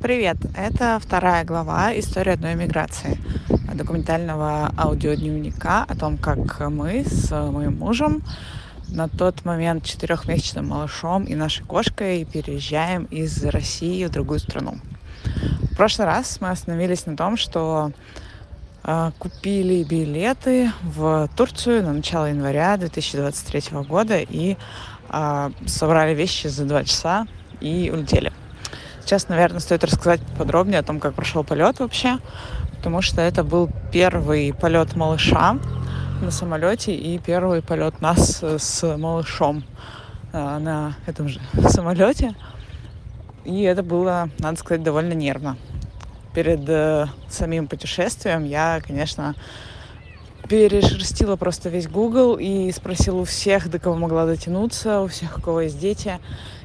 Привет! Это вторая глава «История одной миграции» документального аудиодневника о том, как мы с моим мужем на тот момент четырехмесячным малышом и нашей кошкой переезжаем из России в другую страну. В прошлый раз мы остановились на том, что э, купили билеты в Турцию на начало января 2023 года и э, собрали вещи за два часа и улетели. Сейчас, наверное, стоит рассказать подробнее о том, как прошел полет вообще, потому что это был первый полет малыша на самолете и первый полет нас с малышом э, на этом же самолете. И это было, надо сказать, довольно нервно. Перед э, самим путешествием я, конечно, перешерстила просто весь Google и спросила у всех, до кого могла дотянуться, у всех, у кого есть дети,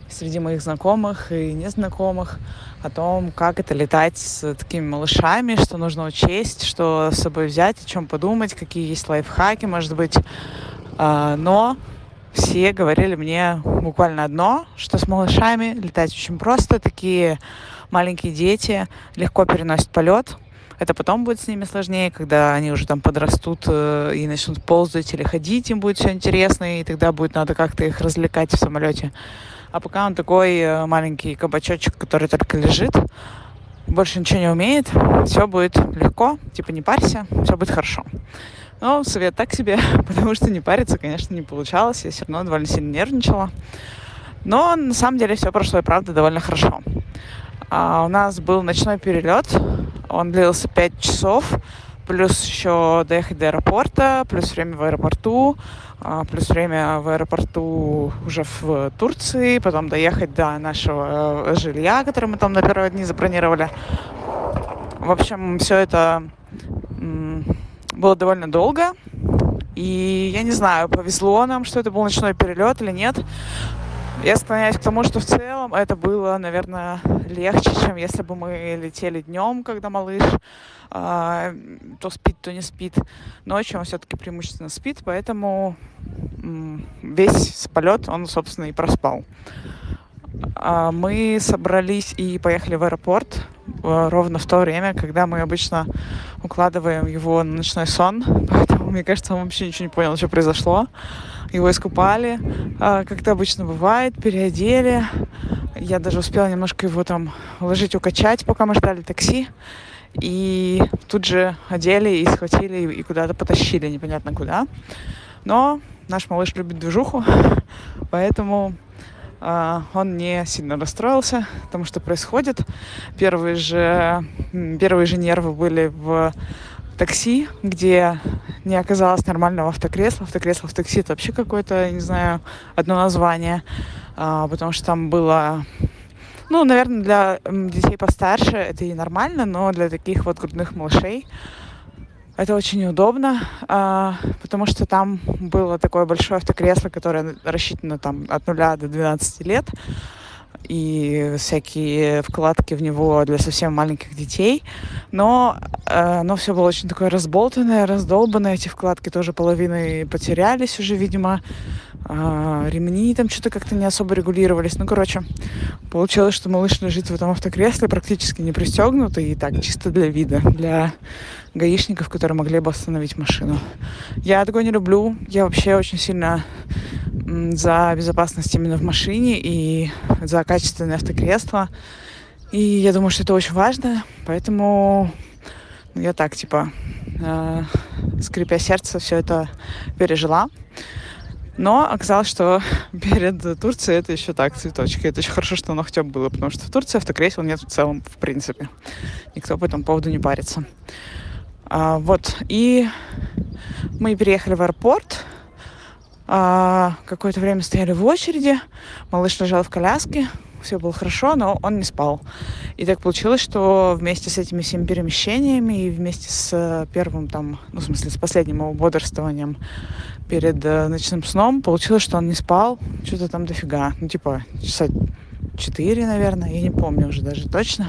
среди моих знакомых и незнакомых, о том, как это летать с такими малышами, что нужно учесть, что с собой взять, о чем подумать, какие есть лайфхаки, может быть. А, но все говорили мне буквально одно, что с малышами летать очень просто, такие маленькие дети легко переносят полет, это потом будет с ними сложнее, когда они уже там подрастут э, и начнут ползать или ходить, им будет все интересно, и тогда будет надо как-то их развлекать в самолете. А пока он такой э, маленький кабачочек, который только лежит, больше ничего не умеет, все будет легко, типа не парься, все будет хорошо. Но совет так себе, потому что не париться, конечно, не получалось. Я все равно довольно сильно нервничала. Но на самом деле все прошло и правда довольно хорошо. А у нас был ночной перелет он длился 5 часов, плюс еще доехать до аэропорта, плюс время в аэропорту, а, плюс время в аэропорту уже в Турции, потом доехать до нашего э, жилья, которое мы там на первые дни забронировали. В общем, все это было довольно долго. И я не знаю, повезло нам, что это был ночной перелет или нет. Я склоняюсь к тому, что в целом это было, наверное, легче, чем если бы мы летели днем, когда малыш э, то спит, то не спит. Ночью он все-таки преимущественно спит, поэтому э, весь полет он, собственно, и проспал. Э, мы собрались и поехали в аэропорт э, ровно в то время, когда мы обычно укладываем его на ночной сон. Поэтому, мне кажется, он вообще ничего не понял, что произошло его искупали, а, как это обычно бывает, переодели. Я даже успела немножко его там уложить, укачать, пока мы ждали такси. И тут же одели и схватили и куда-то потащили, непонятно куда. Но наш малыш любит движуху, поэтому э, он не сильно расстроился, потому что происходит. Первые же, первые же нервы были в такси, где не оказалось нормального автокресла. Автокресло в такси это вообще какое-то, не знаю, одно название, а, потому что там было ну, наверное, для детей постарше это и нормально, но для таких вот грудных малышей это очень неудобно, а, потому что там было такое большое автокресло, которое рассчитано там от нуля до 12 лет и всякие вкладки в него для совсем маленьких детей. Но э, оно все было очень такое разболтанное, раздолбанное. Эти вкладки тоже половины потерялись уже, видимо. Э, ремни там что-то как-то не особо регулировались. Ну, короче, получилось, что малыш лежит в этом автокресле практически не пристегнутый. И так, чисто для вида, для гаишников, которые могли бы остановить машину. Я такое не люблю. Я вообще очень сильно за безопасность именно в машине и за качественное автокресло. И я думаю, что это очень важно, поэтому я так, типа, э, скрипя сердце, все это пережила. Но оказалось, что перед Турцией это еще так, цветочки. Это очень хорошо, что оно хотя бы было, потому что в Турции автокресел нет в целом, в принципе. Никто по этому поводу не парится. А, вот, и мы переехали в аэропорт, а, какое-то время стояли в очереди. Малыш лежал в коляске. Все было хорошо, но он не спал. И так получилось, что вместе с этими всеми перемещениями и вместе с первым там, ну, в смысле, с последним его бодрствованием перед э, ночным сном, получилось, что он не спал что-то там дофига. Ну, типа, часа четыре, наверное, я не помню уже даже точно.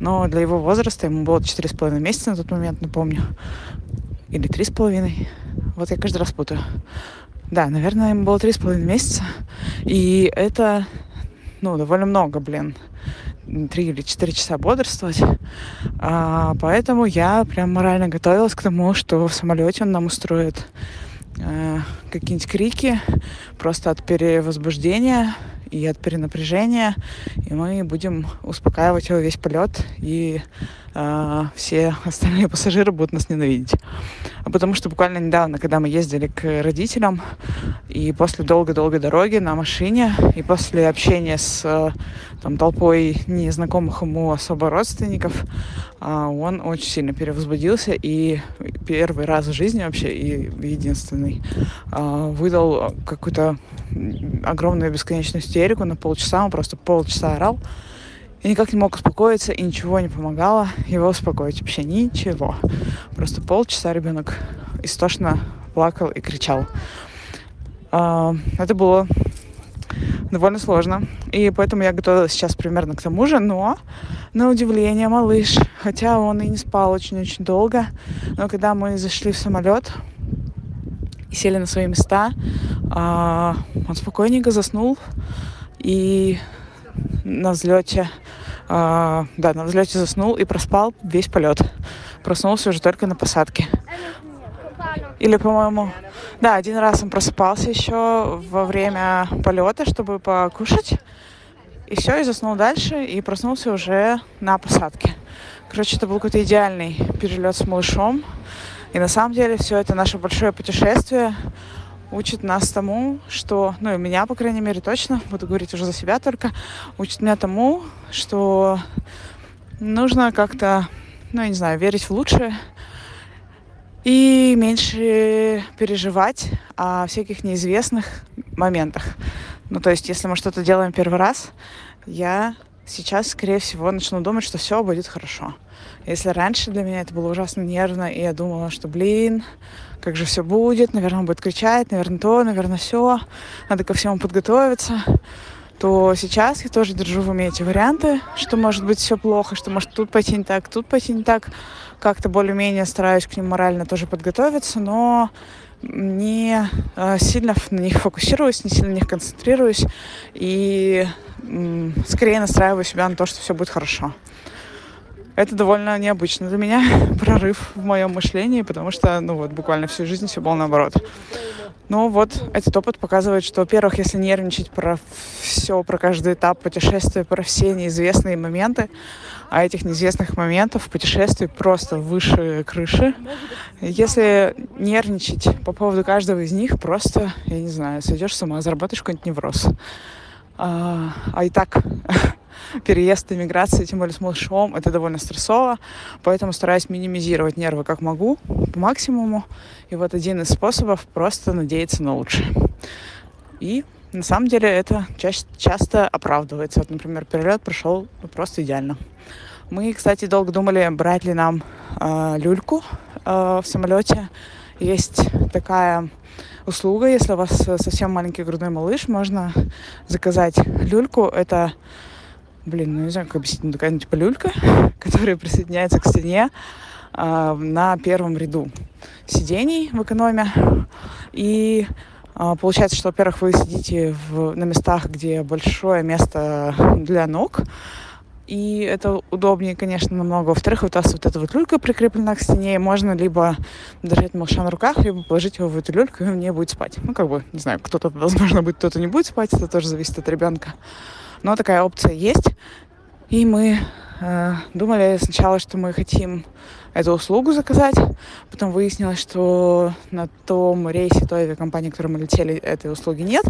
Но для его возраста, ему было четыре с половиной месяца на тот момент, напомню. Или три с половиной. Вот я каждый раз путаю. Да, наверное, ему было три с половиной месяца. И это, ну, довольно много, блин. 3 или 4 часа бодрствовать. А, поэтому я прям морально готовилась к тому, что в самолете он нам устроит а, какие-нибудь крики просто от перевозбуждения и от перенапряжения, и мы будем успокаивать его весь полет, и э, все остальные пассажиры будут нас ненавидеть. А потому что буквально недавно, когда мы ездили к родителям, и после долгой-долгой дороги на машине, и после общения с там, толпой незнакомых ему особо родственников, э, он очень сильно перевозбудился, и первый раз в жизни вообще, и единственный, э, выдал какую-то огромную бесконечную истерику на полчаса, он просто полчаса орал, и никак не мог успокоиться, и ничего не помогало его успокоить. Вообще ничего. Просто полчаса ребенок истошно плакал и кричал. А, это было довольно сложно. И поэтому я готовилась сейчас примерно к тому же, но на удивление малыш, хотя он и не спал очень-очень долго, но когда мы зашли в самолет и сели на свои места, а, он спокойненько заснул и на взлете, э, да, на взлете заснул и проспал весь полет. Проснулся уже только на посадке. Или, по-моему, да, один раз он просыпался еще во время полета, чтобы покушать. И все, и заснул дальше, и проснулся уже на посадке. Короче, это был какой-то идеальный перелет с малышом. И на самом деле все это наше большое путешествие учит нас тому, что, ну и меня, по крайней мере, точно, буду говорить уже за себя только, учит меня тому, что нужно как-то, ну, я не знаю, верить в лучшее и меньше переживать о всяких неизвестных моментах. Ну, то есть, если мы что-то делаем первый раз, я сейчас, скорее всего, начну думать, что все будет хорошо. Если раньше для меня это было ужасно нервно, и я думала, что, блин, как же все будет, наверное, он будет кричать, наверное, то, наверное, все, надо ко всему подготовиться, то сейчас я тоже держу в уме эти варианты, что может быть все плохо, что может тут пойти не так, тут пойти не так. Как-то более-менее стараюсь к ним морально тоже подготовиться, но не э, сильно на них фокусируюсь, не сильно на них концентрируюсь и скорее настраиваю себя на то, что все будет хорошо. Это довольно необычно для меня, прорыв в моем мышлении, потому что, ну вот, буквально всю жизнь все было наоборот. Но вот этот опыт показывает, что, во-первых, если нервничать про все, про каждый этап путешествия, про все неизвестные моменты, а этих неизвестных моментов в путешествии просто выше крыши. Если нервничать по поводу каждого из них, просто, я не знаю, сойдешь с ума, заработаешь какой-нибудь невроз. А, а и так переезд, иммиграция, тем более с малышом, это довольно стрессово, поэтому стараюсь минимизировать нервы как могу, по максимуму. И вот один из способов просто надеяться на лучшее. И на самом деле это ча- часто оправдывается. Вот, например, перелет прошел просто идеально. Мы, кстати, долго думали, брать ли нам э, люльку э, в самолете. Есть такая услуга, если у вас совсем маленький грудной малыш, можно заказать люльку. Это блин, ну не знаю, как объяснить, ну такая ну, типа люлька, которая присоединяется к стене э, на первом ряду сидений в экономе. И э, получается, что, во-первых, вы сидите в, на местах, где большое место для ног, и это удобнее, конечно, намного. Во-вторых, вот у вас вот эта вот люлька прикреплена к стене, и можно либо держать малыша на руках, либо положить его в эту люльку, и он не будет спать. Ну, как бы, не знаю, кто-то, возможно, будет, кто-то не будет спать, это тоже зависит от ребенка. Но такая опция есть. И мы э, думали сначала, что мы хотим эту услугу заказать. Потом выяснилось, что на том рейсе той авиакомпании, которой мы летели, этой услуги нет.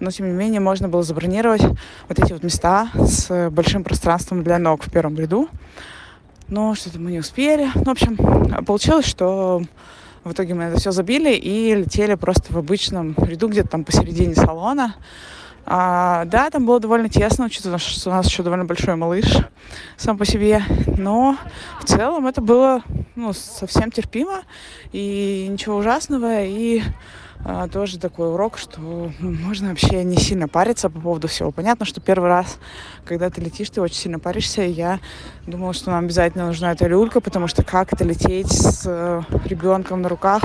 Но, тем не менее, можно было забронировать вот эти вот места с большим пространством для ног в первом ряду. Но что-то мы не успели. Ну, в общем, получилось, что в итоге мы это все забили и летели просто в обычном ряду, где-то там посередине салона. А, да, там было довольно тесно, учитывая, что у нас еще довольно большой малыш сам по себе. Но в целом это было ну, совсем терпимо и ничего ужасного. И а, тоже такой урок, что можно вообще не сильно париться по поводу всего. Понятно, что первый раз, когда ты летишь, ты очень сильно паришься. И я думала, что нам обязательно нужна эта люлька, потому что как это лететь с ребенком на руках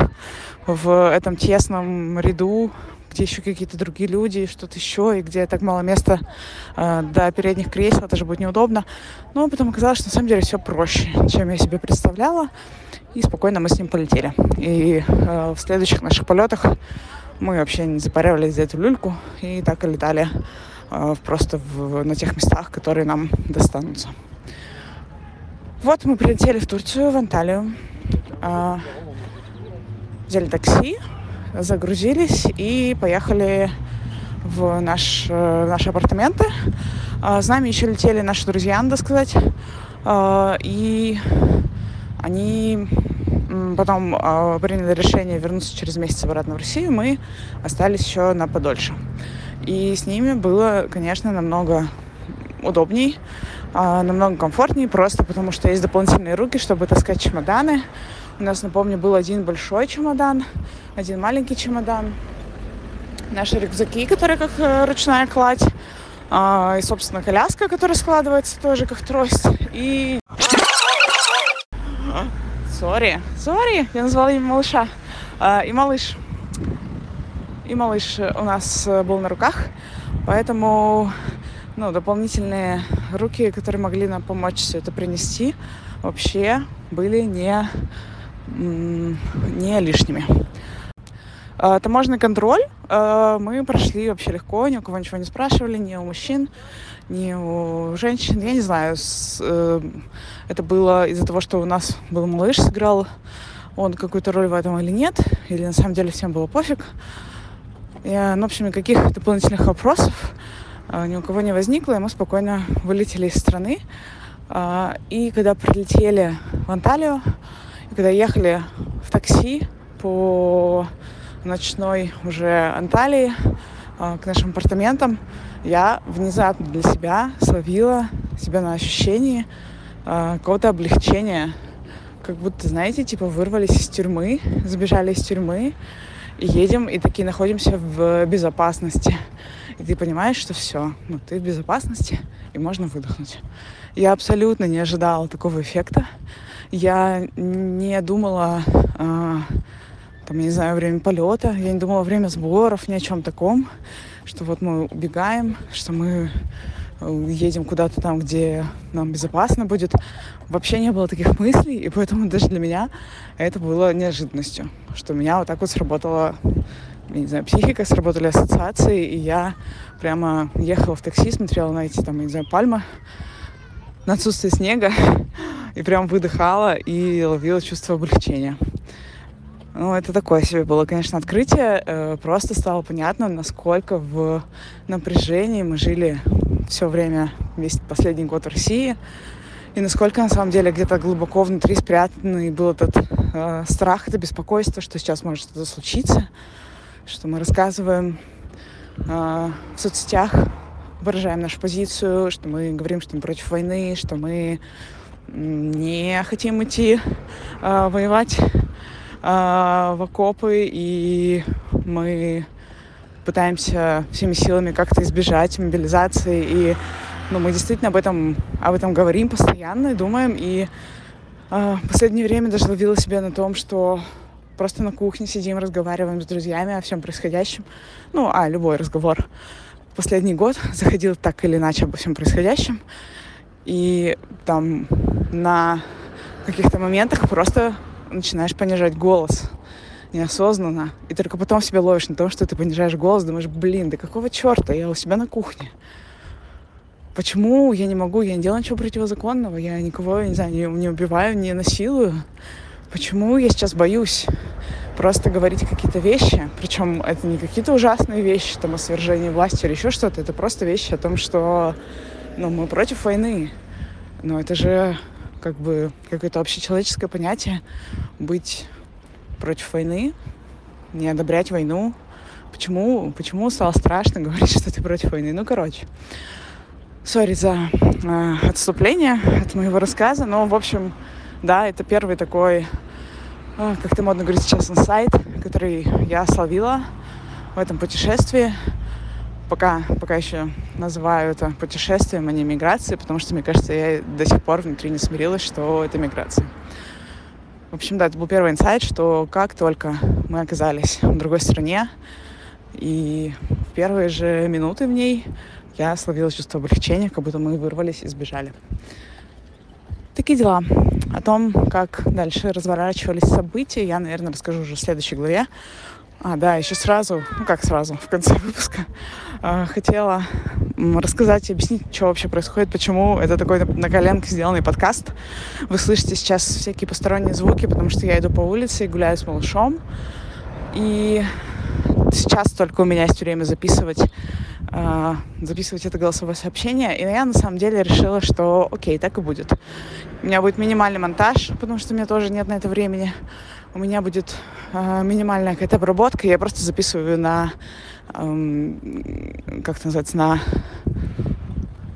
в этом тесном ряду где еще какие-то другие люди, что-то еще, и где так мало места э, до передних кресел, это же будет неудобно. Но потом оказалось, что на самом деле все проще, чем я себе представляла. И спокойно мы с ним полетели. И э, в следующих наших полетах мы вообще не запаривались за эту люльку и так и летали э, просто в, на тех местах, которые нам достанутся. Вот мы прилетели в Турцию, в Анталию. Э, взяли такси, загрузились и поехали в, наш, в наши апартаменты. С нами еще летели наши друзья, надо сказать. И они потом приняли решение вернуться через месяц обратно в Россию. Мы остались еще на подольше. И с ними было, конечно, намного удобней, намного комфортнее, просто потому что есть дополнительные руки, чтобы таскать чемоданы. У нас, напомню, был один большой чемодан, один маленький чемодан, наши рюкзаки, которые как э, ручная кладь, а, и, собственно, коляска, которая складывается тоже как трость, и... Сори, сори, я назвала имя малыша. А, и малыш. И малыш у нас был на руках, поэтому ну, дополнительные руки, которые могли нам помочь все это принести, вообще были не не лишними. А, таможенный контроль а, мы прошли вообще легко, ни у кого ничего не спрашивали, ни у мужчин, ни у женщин. Я не знаю, э, это было из-за того, что у нас был малыш, сыграл он какую-то роль в этом или нет, или на самом деле всем было пофиг. Я, ну, в общем, никаких дополнительных вопросов а, ни у кого не возникло, и мы спокойно вылетели из страны. И когда прилетели в Анталию, и когда ехали в такси по ночной уже Анталии э, к нашим апартаментам, я внезапно для себя словила себя на ощущении э, какого-то облегчения. Как будто, знаете, типа вырвались из тюрьмы, забежали из тюрьмы, и едем, и такие находимся в безопасности. И ты понимаешь, что все, ну ты в безопасности, и можно выдохнуть. Я абсолютно не ожидала такого эффекта я не думала, э, там, я не знаю, время полета, я не думала время сборов, ни о чем таком, что вот мы убегаем, что мы э, едем куда-то там, где нам безопасно будет. Вообще не было таких мыслей, и поэтому даже для меня это было неожиданностью, что меня вот так вот сработала, я не знаю, психика, сработали ассоциации, и я прямо ехала в такси, смотрела на эти там, я не знаю, пальмы, на отсутствие снега, и прям выдыхала и ловила чувство облегчения. Ну, это такое себе было, конечно, открытие. Э, просто стало понятно, насколько в напряжении мы жили все время, весь последний год в России. И насколько, на самом деле, где-то глубоко внутри спрятанный был этот э, страх, это беспокойство, что сейчас может что-то случиться, что мы рассказываем э, в соцсетях, выражаем нашу позицию, что мы говорим, что мы против войны, что мы не хотим идти э, воевать э, в окопы, и мы пытаемся всеми силами как-то избежать мобилизации. И ну, мы действительно об этом, об этом говорим постоянно и думаем. И э, в последнее время даже ловила себя на том, что просто на кухне сидим, разговариваем с друзьями о всем происходящем. Ну, а любой разговор. Последний год заходил так или иначе обо всем происходящем. И там на каких-то моментах просто начинаешь понижать голос неосознанно. И только потом себя ловишь на том, что ты понижаешь голос, думаешь, блин, да какого черта, я у себя на кухне. Почему я не могу, я не делаю ничего противозаконного, я никого, не знаю, не, не убиваю, не насилую. Почему я сейчас боюсь просто говорить какие-то вещи, причем это не какие-то ужасные вещи, там, о свержении власти или еще что-то, это просто вещи о том, что ну, мы против войны. Но это же как бы какое-то общечеловеческое понятие быть против войны, не одобрять войну. Почему, почему стало страшно говорить, что ты против войны? Ну, короче. Сори за э, отступление от моего рассказа, но, в общем, да, это первый такой, э, как ты модно говорить сейчас, инсайт, который я словила в этом путешествии пока, пока еще называю это путешествием, а не миграцией, потому что, мне кажется, я до сих пор внутри не смирилась, что это миграция. В общем, да, это был первый инсайт, что как только мы оказались в другой стране, И в первые же минуты в ней я словила чувство облегчения, как будто мы вырвались и сбежали. Такие дела. О том, как дальше разворачивались события, я, наверное, расскажу уже в следующей главе. А, да, еще сразу, ну как сразу, в конце выпуска, э, хотела рассказать и объяснить, что вообще происходит, почему это такой на коленке сделанный подкаст. Вы слышите сейчас всякие посторонние звуки, потому что я иду по улице и гуляю с малышом. И сейчас только у меня есть время записывать записывать это голосовое сообщение. И я на самом деле решила, что окей, так и будет. У меня будет минимальный монтаж, потому что у меня тоже нет на это времени. У меня будет э, минимальная какая-то обработка. Я просто записываю на, э, как это называется, на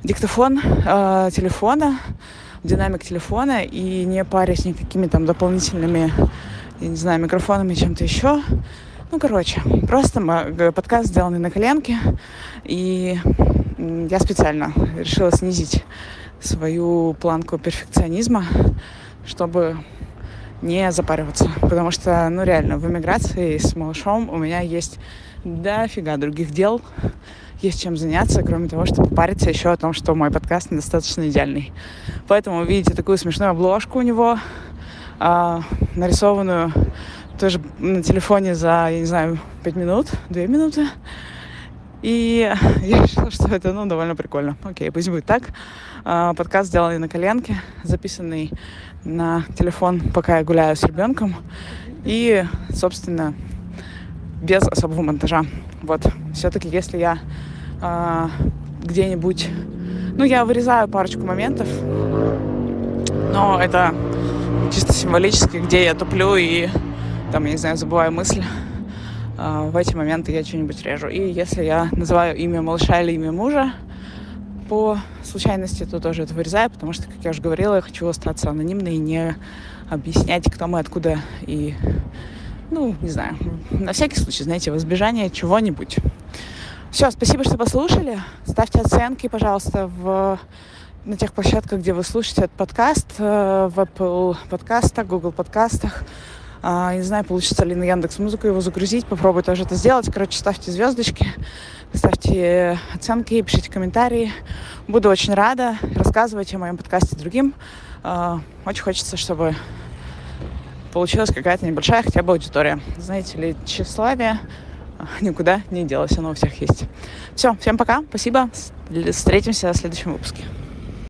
диктофон э, телефона, динамик телефона и не парясь никакими там дополнительными, я не знаю, микрофонами, чем-то еще. Ну, короче, просто подкаст сделанный на коленке, и я специально решила снизить свою планку перфекционизма, чтобы не запариваться. Потому что, ну, реально, в эмиграции с малышом у меня есть дофига других дел, есть чем заняться, кроме того, чтобы париться еще о том, что мой подкаст недостаточно идеальный. Поэтому видите такую смешную обложку у него, э, нарисованную тоже на телефоне за, я не знаю, 5 минут, 2 минуты. И я решила, что это, ну, довольно прикольно. Окей, пусть будет так. А, подкаст сделанный на коленке, записанный на телефон, пока я гуляю с ребенком. И, собственно, без особого монтажа. Вот. Все-таки, если я э, где-нибудь... Ну, я вырезаю парочку моментов, но это чисто символически, где я туплю и там, я не знаю, забываю мысль, а, в эти моменты я что-нибудь режу. И если я называю имя малыша или имя мужа по случайности, то тоже это вырезаю, потому что, как я уже говорила, я хочу остаться анонимной и не объяснять, кто мы, откуда и, ну, не знаю, на всякий случай, знаете, в избежание чего-нибудь. Все, спасибо, что послушали. Ставьте оценки, пожалуйста, в на тех площадках, где вы слушаете этот подкаст, э, в Apple подкастах, Google подкастах, а, не знаю, получится ли на Яндекс Музыку его загрузить. Попробую тоже это сделать. Короче, ставьте звездочки, ставьте оценки, пишите комментарии. Буду очень рада. Рассказывайте о моем подкасте другим. А, очень хочется, чтобы получилась какая-то небольшая хотя бы аудитория. Знаете ли, тщеславие никуда не делось, оно у всех есть. Все, всем пока, спасибо, встретимся в следующем выпуске.